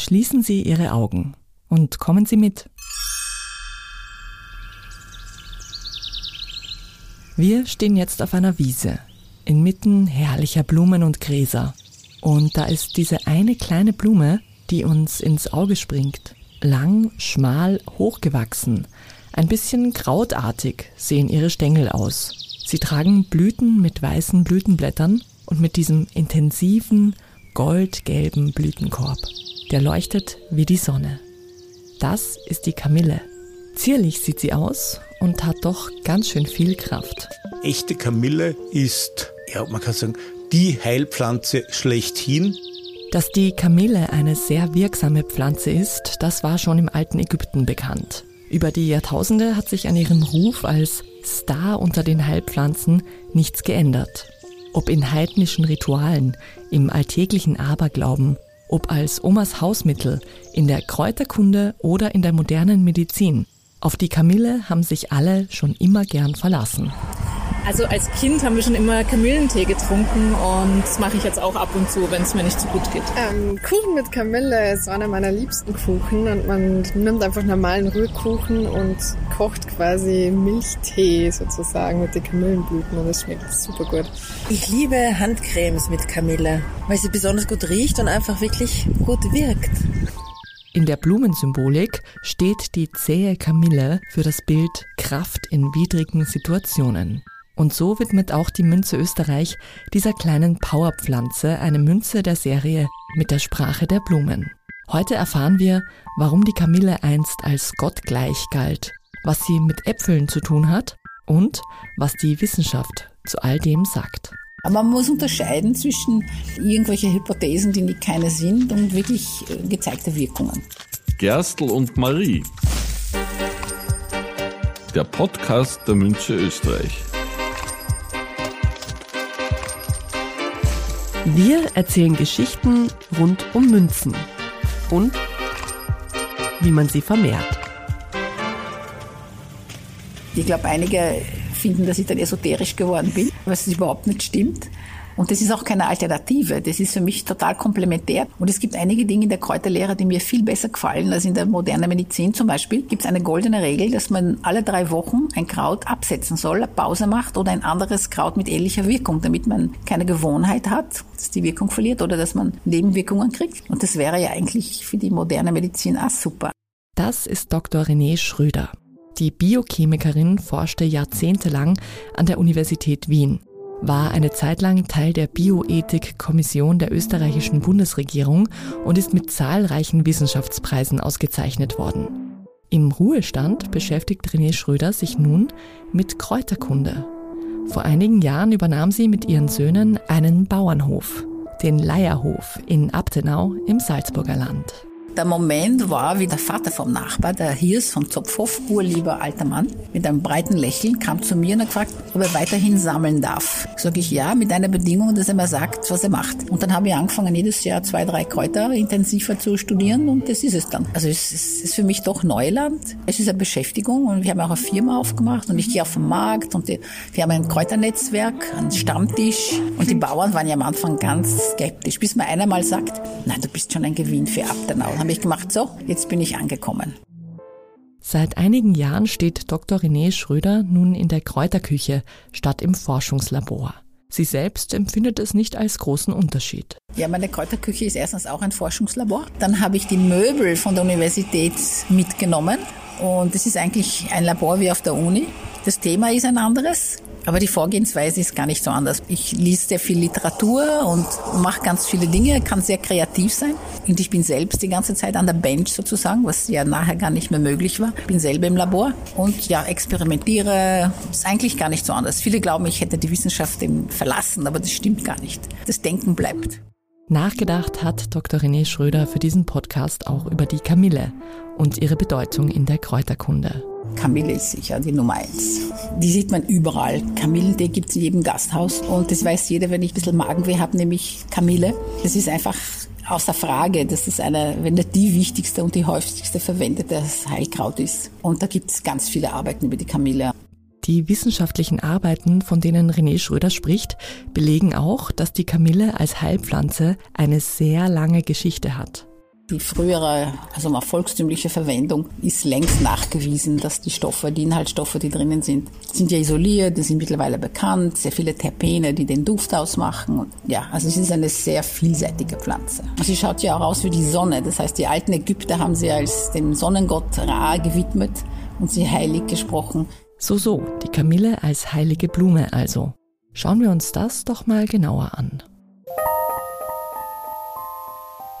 Schließen Sie Ihre Augen und kommen Sie mit. Wir stehen jetzt auf einer Wiese, inmitten herrlicher Blumen und Gräser. Und da ist diese eine kleine Blume, die uns ins Auge springt. Lang, schmal, hochgewachsen. Ein bisschen krautartig sehen ihre Stängel aus. Sie tragen Blüten mit weißen Blütenblättern und mit diesem intensiven, goldgelben Blütenkorb. Der leuchtet wie die Sonne. Das ist die Kamille. Zierlich sieht sie aus und hat doch ganz schön viel Kraft. Echte Kamille ist, ja, man kann sagen, die Heilpflanze schlechthin. Dass die Kamille eine sehr wirksame Pflanze ist, das war schon im alten Ägypten bekannt. Über die Jahrtausende hat sich an ihrem Ruf als Star unter den Heilpflanzen nichts geändert. Ob in heidnischen Ritualen, im alltäglichen Aberglauben, ob als Omas Hausmittel, in der Kräuterkunde oder in der modernen Medizin. Auf die Kamille haben sich alle schon immer gern verlassen. Also als Kind haben wir schon immer Kamillentee getrunken und das mache ich jetzt auch ab und zu, wenn es mir nicht so gut geht. Ähm, Kuchen mit Kamille ist einer meiner liebsten Kuchen und man nimmt einfach normalen Rührkuchen und kocht quasi Milchtee sozusagen mit den Kamillenblüten und das schmeckt super gut. Ich liebe Handcremes mit Kamille, weil sie besonders gut riecht und einfach wirklich gut wirkt. In der Blumensymbolik steht die zähe Kamille für das Bild Kraft in widrigen Situationen. Und so widmet auch die Münze Österreich dieser kleinen Powerpflanze eine Münze der Serie mit der Sprache der Blumen. Heute erfahren wir, warum die Kamille einst als Gott gleich galt, was sie mit Äpfeln zu tun hat und was die Wissenschaft zu all dem sagt. Aber man muss unterscheiden zwischen irgendwelche Hypothesen, die keine sind, und wirklich äh, gezeigte Wirkungen. Gerstl und Marie. Der Podcast der Münze Österreich. Wir erzählen Geschichten rund um Münzen und wie man sie vermehrt. Ich glaube, einige finden, dass ich dann esoterisch geworden bin, was überhaupt nicht stimmt. Und das ist auch keine Alternative. Das ist für mich total komplementär. Und es gibt einige Dinge in der Kräuterlehre, die mir viel besser gefallen als in der modernen Medizin. Zum Beispiel gibt es eine goldene Regel, dass man alle drei Wochen ein Kraut absetzen soll, Pause macht oder ein anderes Kraut mit ähnlicher Wirkung, damit man keine Gewohnheit hat, dass die Wirkung verliert oder dass man Nebenwirkungen kriegt. Und das wäre ja eigentlich für die moderne Medizin auch super. Das ist Dr. René Schröder. Die Biochemikerin forschte jahrzehntelang an der Universität Wien war eine Zeit lang Teil der Bioethik-Kommission der österreichischen Bundesregierung und ist mit zahlreichen Wissenschaftspreisen ausgezeichnet worden. Im Ruhestand beschäftigt René Schröder sich nun mit Kräuterkunde. Vor einigen Jahren übernahm sie mit ihren Söhnen einen Bauernhof, den Leierhof in Abtenau im Salzburger Land. Der Moment war, wie der Vater vom Nachbar, der Hirs vom Zopfhof, urlieber alter Mann, mit einem breiten Lächeln kam zu mir und hat gefragt, ob er weiterhin sammeln darf. Sag ich ja, mit einer Bedingung, dass er mir sagt, was er macht. Und dann habe ich angefangen, jedes Jahr zwei, drei Kräuter intensiver zu studieren und das ist es dann. Also es ist für mich doch Neuland. Es ist eine Beschäftigung und wir haben auch eine Firma aufgemacht und ich gehe auf den Markt und wir haben ein Kräuternetzwerk, einen Stammtisch und die Bauern waren ja am Anfang ganz skeptisch, bis mir einer mal sagt, nein, du bist schon ein Gewinn für Abtenau habe ich gemacht, so, jetzt bin ich angekommen. Seit einigen Jahren steht Dr. René Schröder nun in der Kräuterküche statt im Forschungslabor. Sie selbst empfindet es nicht als großen Unterschied. Ja, meine Kräuterküche ist erstens auch ein Forschungslabor. Dann habe ich die Möbel von der Universität mitgenommen. Und es ist eigentlich ein Labor wie auf der Uni. Das Thema ist ein anderes. Aber die Vorgehensweise ist gar nicht so anders. Ich lese sehr viel Literatur und mache ganz viele Dinge, kann sehr kreativ sein. Und ich bin selbst die ganze Zeit an der Bench sozusagen, was ja nachher gar nicht mehr möglich war. Bin selber im Labor und ja, experimentiere. Ist eigentlich gar nicht so anders. Viele glauben, ich hätte die Wissenschaft verlassen, aber das stimmt gar nicht. Das Denken bleibt. Nachgedacht hat Dr. René Schröder für diesen Podcast auch über die Kamille und ihre Bedeutung in der Kräuterkunde. Kamille ist sicher die Nummer eins. Die sieht man überall. Kamillentee gibt es in jedem Gasthaus und das weiß jeder, wenn ich ein bisschen Magenweh habe, nämlich Kamille. Das ist einfach außer Frage, dass es eine, wenn nicht die wichtigste und die häufigste verwendete Heilkraut ist. Und da gibt es ganz viele Arbeiten über die Kamille. Die wissenschaftlichen Arbeiten, von denen René Schröder spricht, belegen auch, dass die Kamille als Heilpflanze eine sehr lange Geschichte hat. Die frühere, also mal volkstümliche Verwendung ist längst nachgewiesen, dass die Stoffe, die Inhaltsstoffe, die drinnen sind, sind ja isoliert, die sind mittlerweile bekannt, sehr viele Terpene, die den Duft ausmachen. Ja, also es ist eine sehr vielseitige Pflanze. Sie schaut ja auch aus wie die Sonne. Das heißt, die alten Ägypter haben sie als dem Sonnengott Ra gewidmet und sie heilig gesprochen. So, so, die Kamille als heilige Blume also. Schauen wir uns das doch mal genauer an.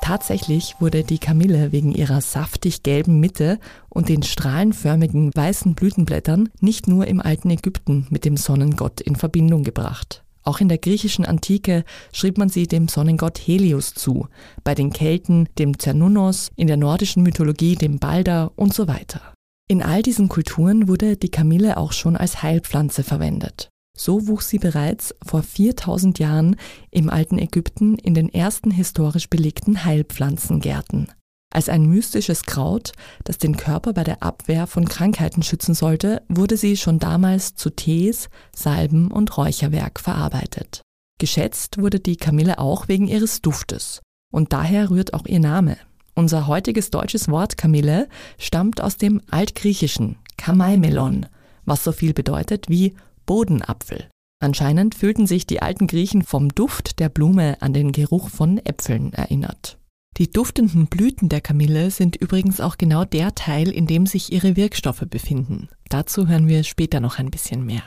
Tatsächlich wurde die Kamille wegen ihrer saftig gelben Mitte und den strahlenförmigen weißen Blütenblättern nicht nur im alten Ägypten mit dem Sonnengott in Verbindung gebracht. Auch in der griechischen Antike schrieb man sie dem Sonnengott Helios zu, bei den Kelten dem Cernunnos, in der nordischen Mythologie dem Balder und so weiter. In all diesen Kulturen wurde die Kamille auch schon als Heilpflanze verwendet. So wuchs sie bereits vor 4000 Jahren im alten Ägypten in den ersten historisch belegten Heilpflanzengärten. Als ein mystisches Kraut, das den Körper bei der Abwehr von Krankheiten schützen sollte, wurde sie schon damals zu Tees, Salben und Räucherwerk verarbeitet. Geschätzt wurde die Kamille auch wegen ihres Duftes. Und daher rührt auch ihr Name. Unser heutiges deutsches Wort Kamille stammt aus dem Altgriechischen Kamaimelon, was so viel bedeutet wie Bodenapfel. Anscheinend fühlten sich die alten Griechen vom Duft der Blume an den Geruch von Äpfeln erinnert. Die duftenden Blüten der Kamille sind übrigens auch genau der Teil, in dem sich ihre Wirkstoffe befinden. Dazu hören wir später noch ein bisschen mehr.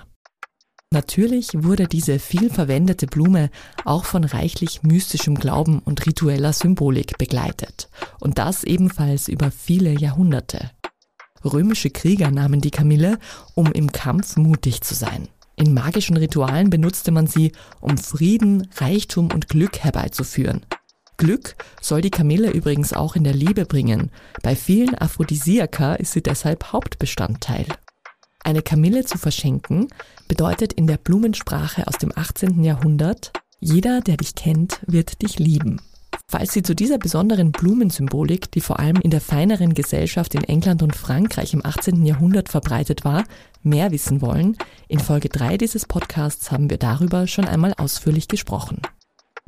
Natürlich wurde diese viel verwendete Blume auch von reichlich mystischem Glauben und ritueller Symbolik begleitet. Und das ebenfalls über viele Jahrhunderte. Römische Krieger nahmen die Kamille, um im Kampf mutig zu sein. In magischen Ritualen benutzte man sie, um Frieden, Reichtum und Glück herbeizuführen. Glück soll die Kamille übrigens auch in der Liebe bringen. Bei vielen Aphrodisiaka ist sie deshalb Hauptbestandteil. Eine Kamille zu verschenken bedeutet in der Blumensprache aus dem 18. Jahrhundert, jeder, der dich kennt, wird dich lieben. Falls Sie zu dieser besonderen Blumensymbolik, die vor allem in der feineren Gesellschaft in England und Frankreich im 18. Jahrhundert verbreitet war, mehr wissen wollen, in Folge 3 dieses Podcasts haben wir darüber schon einmal ausführlich gesprochen.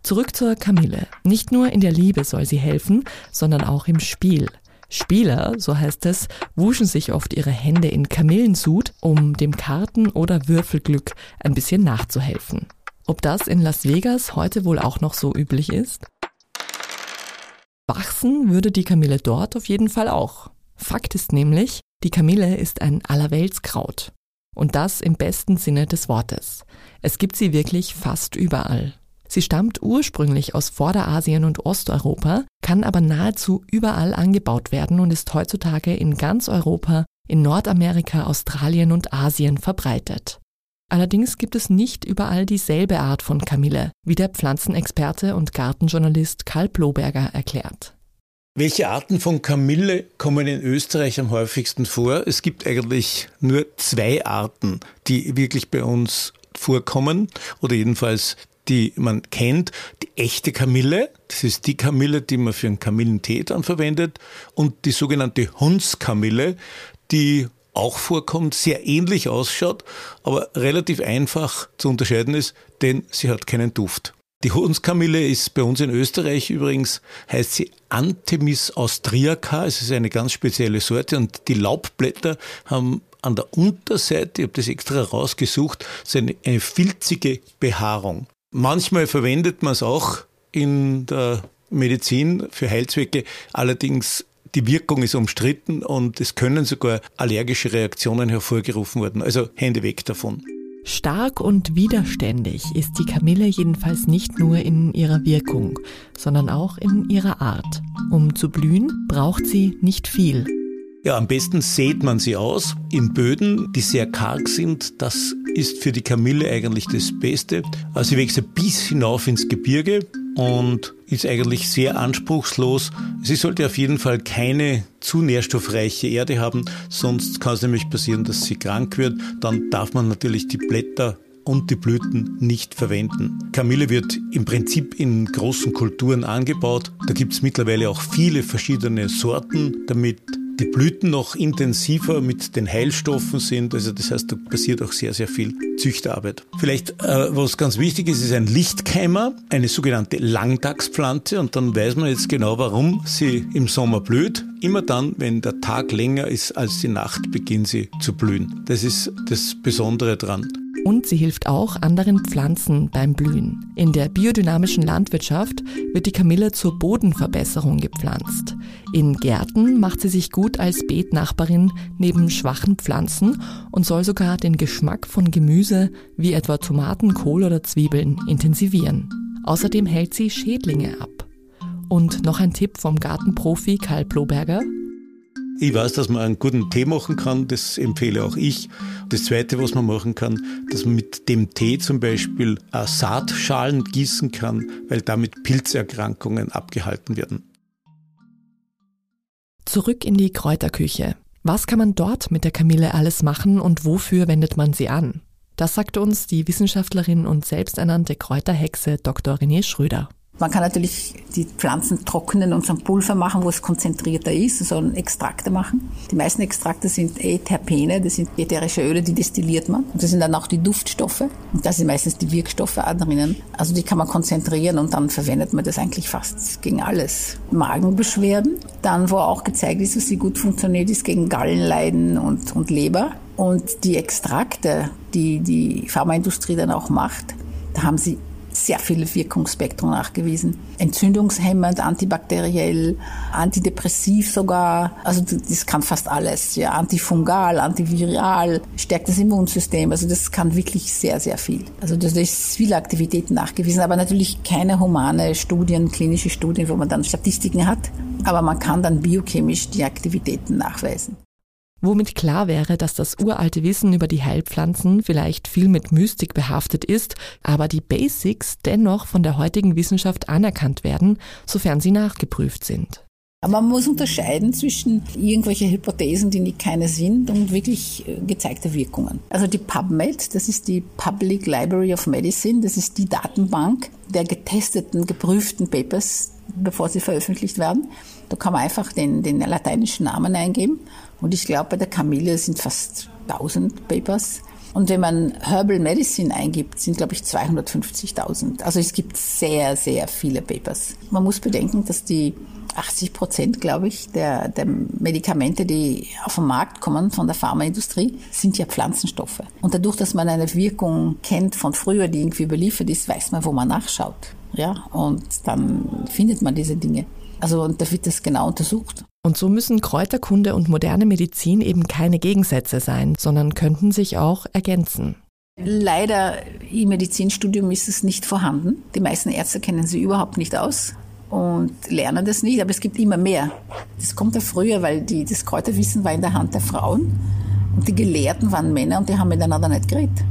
Zurück zur Kamille. Nicht nur in der Liebe soll sie helfen, sondern auch im Spiel. Spieler, so heißt es, wuschen sich oft ihre Hände in Kamillensud, um dem Karten- oder Würfelglück ein bisschen nachzuhelfen. Ob das in Las Vegas heute wohl auch noch so üblich ist? Wachsen würde die Kamille dort auf jeden Fall auch. Fakt ist nämlich, die Kamille ist ein Allerweltskraut. Und das im besten Sinne des Wortes. Es gibt sie wirklich fast überall. Sie stammt ursprünglich aus Vorderasien und Osteuropa, kann aber nahezu überall angebaut werden und ist heutzutage in ganz Europa, in Nordamerika, Australien und Asien verbreitet. Allerdings gibt es nicht überall dieselbe Art von Kamille, wie der Pflanzenexperte und Gartenjournalist Karl Bloberger erklärt. Welche Arten von Kamille kommen in Österreich am häufigsten vor? Es gibt eigentlich nur zwei Arten, die wirklich bei uns vorkommen oder jedenfalls die man kennt. Die echte Kamille, das ist die Kamille, die man für einen Kamillentee dann verwendet und die sogenannte Hundskamille, die auch vorkommt, sehr ähnlich ausschaut, aber relativ einfach zu unterscheiden ist, denn sie hat keinen Duft. Die Hodenskamille ist bei uns in Österreich übrigens, heißt sie Anthemis austriaca. Es ist eine ganz spezielle Sorte und die Laubblätter haben an der Unterseite, ich habe das extra rausgesucht, so eine, eine filzige Behaarung. Manchmal verwendet man es auch in der Medizin für Heilzwecke, allerdings die Wirkung ist umstritten und es können sogar allergische Reaktionen hervorgerufen werden. Also Hände weg davon. Stark und widerständig ist die Kamille jedenfalls nicht nur in ihrer Wirkung, sondern auch in ihrer Art. Um zu blühen, braucht sie nicht viel. Ja, am besten sät man sie aus in Böden, die sehr karg sind. Das ist für die Kamille eigentlich das Beste. Also sie wächst bis hinauf ins Gebirge und ist eigentlich sehr anspruchslos. Sie sollte auf jeden Fall keine zu nährstoffreiche Erde haben, sonst kann es nämlich passieren, dass sie krank wird. Dann darf man natürlich die Blätter und die Blüten nicht verwenden. Kamille wird im Prinzip in großen Kulturen angebaut. Da gibt es mittlerweile auch viele verschiedene Sorten, damit die Blüten noch intensiver mit den Heilstoffen sind. Also das heißt, da passiert auch sehr, sehr viel Züchterarbeit. Vielleicht, äh, was ganz wichtig ist, ist ein Lichtkeimer, eine sogenannte Langtagspflanze. Und dann weiß man jetzt genau, warum sie im Sommer blüht. Immer dann, wenn der Tag länger ist als die Nacht, beginnt sie zu blühen. Das ist das Besondere dran und sie hilft auch anderen Pflanzen beim Blühen. In der biodynamischen Landwirtschaft wird die Kamille zur Bodenverbesserung gepflanzt. In Gärten macht sie sich gut als Beetnachbarin neben schwachen Pflanzen und soll sogar den Geschmack von Gemüse wie etwa Tomaten, Kohl oder Zwiebeln intensivieren. Außerdem hält sie Schädlinge ab. Und noch ein Tipp vom Gartenprofi Karl Bloberger. Ich weiß, dass man einen guten Tee machen kann, das empfehle auch ich. Das Zweite, was man machen kann, dass man mit dem Tee zum Beispiel Saatschalen gießen kann, weil damit Pilzerkrankungen abgehalten werden. Zurück in die Kräuterküche. Was kann man dort mit der Kamille alles machen und wofür wendet man sie an? Das sagt uns die Wissenschaftlerin und selbsternannte Kräuterhexe Dr. René Schröder. Man kann natürlich die Pflanzen trocknen und so ein Pulver machen, wo es konzentrierter ist, so ein Extrakte machen. Die meisten Extrakte sind eh Terpene, das sind ätherische Öle, die destilliert man. Und das sind dann auch die Duftstoffe. Und da sind meistens die Wirkstoffe drinnen. Also die kann man konzentrieren und dann verwendet man das eigentlich fast gegen alles. Magenbeschwerden. Dann, wo auch gezeigt ist, dass sie gut funktioniert, ist gegen Gallenleiden und, und Leber. Und die Extrakte, die die Pharmaindustrie dann auch macht, da haben sie sehr viele Wirkungsspektren nachgewiesen. Entzündungshemmend, antibakteriell, antidepressiv sogar. Also das kann fast alles. Ja, antifungal, antiviral, stärkt das Immunsystem. Also das kann wirklich sehr, sehr viel. Also das ist viele Aktivitäten nachgewiesen, aber natürlich keine humane Studien, klinische Studien, wo man dann Statistiken hat. Aber man kann dann biochemisch die Aktivitäten nachweisen womit klar wäre, dass das uralte Wissen über die Heilpflanzen vielleicht viel mit Mystik behaftet ist, aber die Basics dennoch von der heutigen Wissenschaft anerkannt werden, sofern sie nachgeprüft sind. Man muss unterscheiden zwischen irgendwelche Hypothesen, die nicht keine sind, und wirklich äh, gezeigte Wirkungen. Also die PubMed, das ist die Public Library of Medicine, das ist die Datenbank der getesteten, geprüften Papers, bevor sie veröffentlicht werden. Da kann man einfach den, den lateinischen Namen eingeben und ich glaube, bei der Kamille sind fast 1000 Papers. Und wenn man Herbal Medicine eingibt, sind, glaube ich, 250.000. Also es gibt sehr, sehr viele Papers. Man muss bedenken, dass die 80 Prozent, glaube ich, der, der Medikamente, die auf den Markt kommen von der Pharmaindustrie, sind ja Pflanzenstoffe. Und dadurch, dass man eine Wirkung kennt von früher, die irgendwie überliefert ist, weiß man, wo man nachschaut. Ja, und dann findet man diese Dinge. Also und da wird das genau untersucht. Und so müssen Kräuterkunde und moderne Medizin eben keine Gegensätze sein, sondern könnten sich auch ergänzen. Leider im Medizinstudium ist es nicht vorhanden. Die meisten Ärzte kennen sie überhaupt nicht aus und lernen das nicht, aber es gibt immer mehr. Das kommt ja früher, weil die, das Kräuterwissen war in der Hand der Frauen und die Gelehrten waren Männer und die haben miteinander nicht geredet.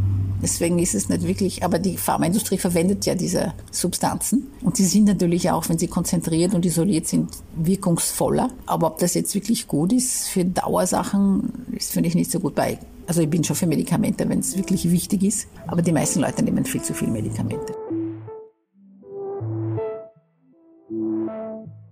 Deswegen ist es nicht wirklich, aber die Pharmaindustrie verwendet ja diese Substanzen und die sind natürlich auch, wenn sie konzentriert und isoliert sind, wirkungsvoller. Aber ob das jetzt wirklich gut ist für Dauersachen, ist finde ich nicht so gut bei. Also ich bin schon für Medikamente, wenn es wirklich wichtig ist, aber die meisten Leute nehmen viel zu viel Medikamente.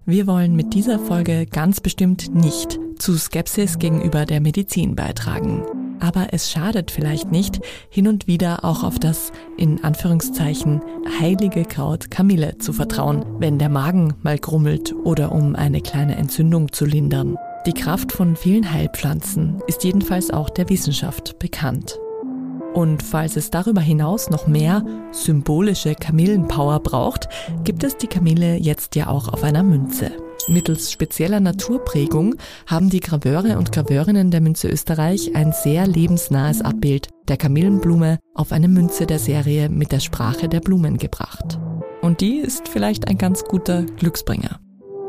Wir wollen mit dieser Folge ganz bestimmt nicht zu Skepsis gegenüber der Medizin beitragen aber es schadet vielleicht nicht, hin und wieder auch auf das in Anführungszeichen heilige Kraut Kamille zu vertrauen, wenn der Magen mal grummelt oder um eine kleine Entzündung zu lindern. Die Kraft von vielen Heilpflanzen ist jedenfalls auch der Wissenschaft bekannt. Und falls es darüber hinaus noch mehr symbolische Kamillenpower braucht, gibt es die Kamille jetzt ja auch auf einer Münze. Mittels spezieller Naturprägung haben die Graveure und Graveurinnen der Münze Österreich ein sehr lebensnahes Abbild der Kamillenblume auf eine Münze der Serie mit der Sprache der Blumen gebracht. Und die ist vielleicht ein ganz guter Glücksbringer.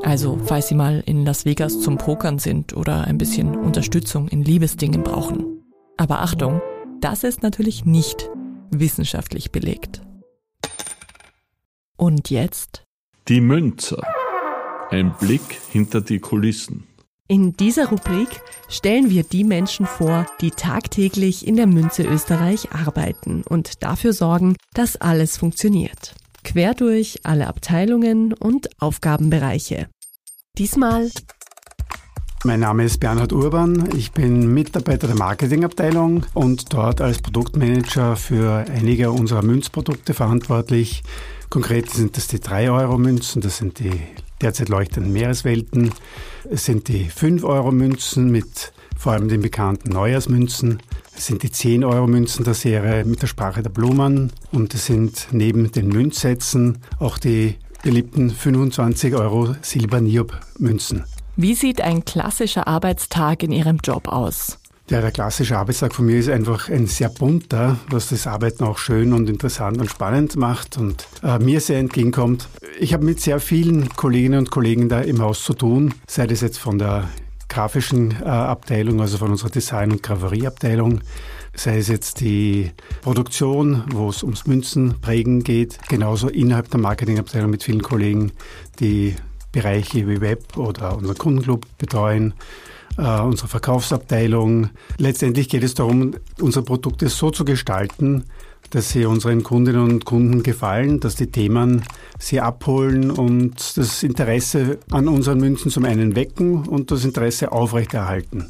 Also, falls Sie mal in Las Vegas zum Pokern sind oder ein bisschen Unterstützung in Liebesdingen brauchen. Aber Achtung, das ist natürlich nicht wissenschaftlich belegt. Und jetzt? Die Münze. Ein Blick hinter die Kulissen. In dieser Rubrik stellen wir die Menschen vor, die tagtäglich in der Münze Österreich arbeiten und dafür sorgen, dass alles funktioniert. Quer durch alle Abteilungen und Aufgabenbereiche. Diesmal Mein Name ist Bernhard Urban. Ich bin Mitarbeiter der Marketingabteilung und dort als Produktmanager für einige unserer Münzprodukte verantwortlich. Konkret sind das die 3-Euro-Münzen, das sind die derzeit leuchtenden Meereswelten. Es sind die 5-Euro-Münzen mit vor allem den bekannten Neujahrsmünzen. Es sind die 10-Euro-Münzen der Serie mit der Sprache der Blumen. Und es sind neben den Münzsätzen auch die beliebten 25 Euro Silber-Niob-Münzen. Wie sieht ein klassischer Arbeitstag in Ihrem Job aus? Ja, der klassische Arbeitstag von mir ist einfach ein sehr bunter, was das Arbeiten auch schön und interessant und spannend macht und äh, mir sehr entgegenkommt. Ich habe mit sehr vielen Kolleginnen und Kollegen da im Haus zu tun, sei das jetzt von der grafischen äh, Abteilung, also von unserer Design- und Graverieabteilung, sei es jetzt die Produktion, wo es ums Münzenprägen geht, genauso innerhalb der Marketingabteilung mit vielen Kollegen, die Bereiche wie Web oder unseren Kundenclub betreuen, äh, unsere Verkaufsabteilung. Letztendlich geht es darum, unsere Produkte so zu gestalten, dass sie unseren Kundinnen und Kunden gefallen, dass die Themen sie abholen und das Interesse an unseren Münzen zum einen wecken und das Interesse aufrechterhalten.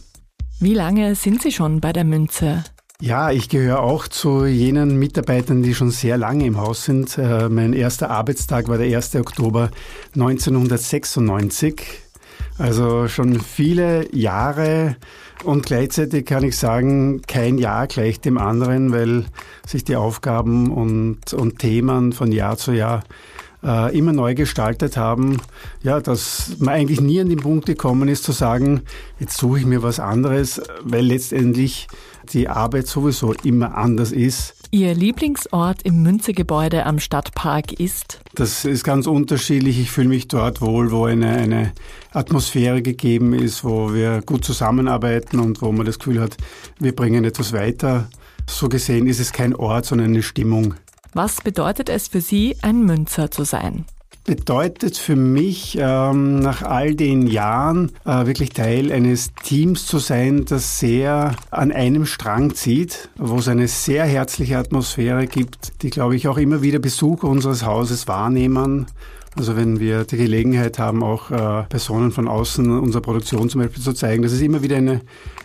Wie lange sind Sie schon bei der Münze? Ja, ich gehöre auch zu jenen Mitarbeitern, die schon sehr lange im Haus sind. Äh, mein erster Arbeitstag war der 1. Oktober 1996. Also schon viele Jahre und gleichzeitig kann ich sagen, kein Jahr gleicht dem anderen, weil sich die Aufgaben und, und Themen von Jahr zu Jahr äh, immer neu gestaltet haben, ja, dass man eigentlich nie an den Punkt gekommen ist zu sagen, jetzt suche ich mir was anderes, weil letztendlich die Arbeit sowieso immer anders ist. Ihr Lieblingsort im Münzegebäude am Stadtpark ist? Das ist ganz unterschiedlich. Ich fühle mich dort wohl, wo eine, eine Atmosphäre gegeben ist, wo wir gut zusammenarbeiten und wo man das Gefühl hat, wir bringen etwas weiter. So gesehen ist es kein Ort, sondern eine Stimmung. Was bedeutet es für Sie, ein Münzer zu sein? Bedeutet für mich, ähm, nach all den Jahren äh, wirklich Teil eines Teams zu sein, das sehr an einem Strang zieht, wo es eine sehr herzliche Atmosphäre gibt, die, glaube ich, auch immer wieder Besucher unseres Hauses wahrnehmen. Also wenn wir die Gelegenheit haben, auch äh, Personen von außen unserer Produktion zum Beispiel zu zeigen, das ist immer wieder eine,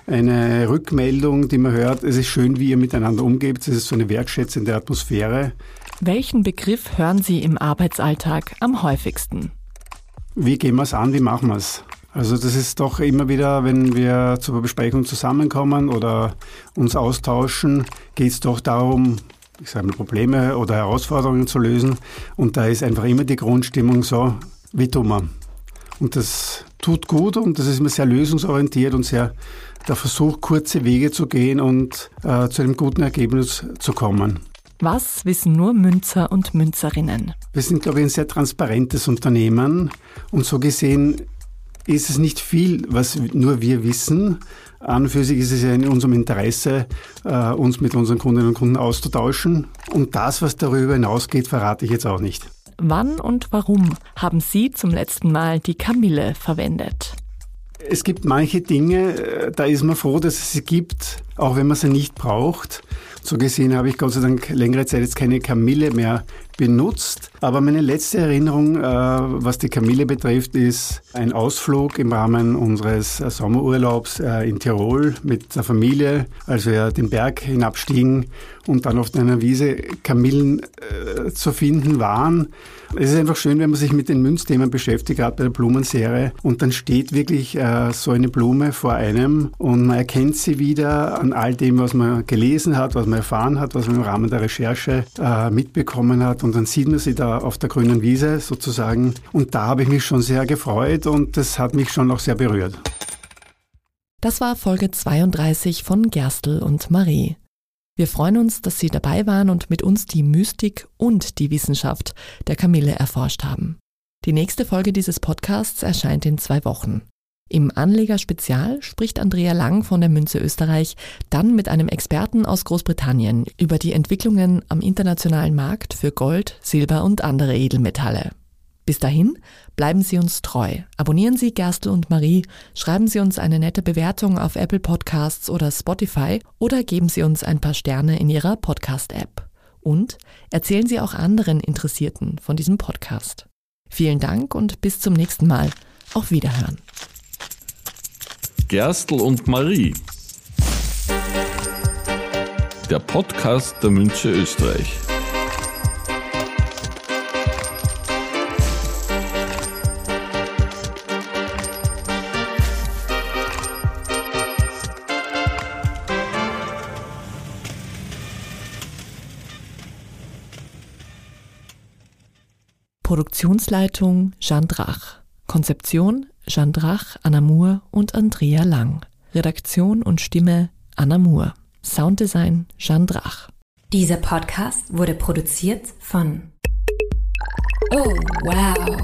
eine Rückmeldung, die man hört. Es ist schön, wie ihr miteinander umgebt. Es ist so eine wertschätzende Atmosphäre. Welchen Begriff hören Sie im Arbeitsalltag am häufigsten? Wie gehen wir es an? Wie machen wir es? Also das ist doch immer wieder, wenn wir zur Besprechung zusammenkommen oder uns austauschen, geht es doch darum, ich sage mal, Probleme oder Herausforderungen zu lösen. Und da ist einfach immer die Grundstimmung so, wie tun wir? Und das tut gut und das ist immer sehr lösungsorientiert und sehr der Versuch, kurze Wege zu gehen und äh, zu einem guten Ergebnis zu kommen. Was wissen nur Münzer und Münzerinnen? Wir sind, glaube ich, ein sehr transparentes Unternehmen und so gesehen ist es nicht viel, was nur wir wissen. An und für sich ist es ja in unserem Interesse, äh, uns mit unseren Kundinnen und Kunden auszutauschen. Und das, was darüber hinausgeht, verrate ich jetzt auch nicht. Wann und warum haben Sie zum letzten Mal die Kamille verwendet? Es gibt manche Dinge, äh, da ist man froh, dass es sie gibt, auch wenn man sie nicht braucht. So gesehen habe ich Gott sei Dank längere Zeit jetzt keine Kamille mehr benutzt. Aber meine letzte Erinnerung, äh, was die Kamille betrifft, ist ein Ausflug im Rahmen unseres äh, Sommerurlaubs äh, in Tirol mit der Familie, als wir den Berg hinabstiegen und dann auf einer Wiese Kamillen äh, zu finden waren. Es ist einfach schön, wenn man sich mit den Münzthemen beschäftigt, gerade bei der Blumenserie, und dann steht wirklich äh, so eine Blume vor einem und man erkennt sie wieder an all dem, was man gelesen hat, was man erfahren hat, was man im Rahmen der Recherche äh, mitbekommen hat und dann sieht man sie da auf der grünen Wiese sozusagen. Und da habe ich mich schon sehr gefreut und das hat mich schon auch sehr berührt. Das war Folge 32 von Gerstl und Marie. Wir freuen uns, dass Sie dabei waren und mit uns die Mystik und die Wissenschaft der Kamille erforscht haben. Die nächste Folge dieses Podcasts erscheint in zwei Wochen. Im Anleger-Spezial spricht Andrea Lang von der Münze Österreich dann mit einem Experten aus Großbritannien über die Entwicklungen am internationalen Markt für Gold, Silber und andere Edelmetalle. Bis dahin bleiben Sie uns treu. Abonnieren Sie Gerstl und Marie, schreiben Sie uns eine nette Bewertung auf Apple Podcasts oder Spotify oder geben Sie uns ein paar Sterne in Ihrer Podcast-App. Und erzählen Sie auch anderen Interessierten von diesem Podcast. Vielen Dank und bis zum nächsten Mal. Auf Wiederhören. Gerstl und Marie. Der Podcast der Münze Österreich. Produktionsleitung Jeanne Drach. Konzeption Jeanne Drach, Anna Moore und Andrea Lang. Redaktion und Stimme Anna Moore. Sounddesign Jeanne Drach. Dieser Podcast wurde produziert von Oh, wow.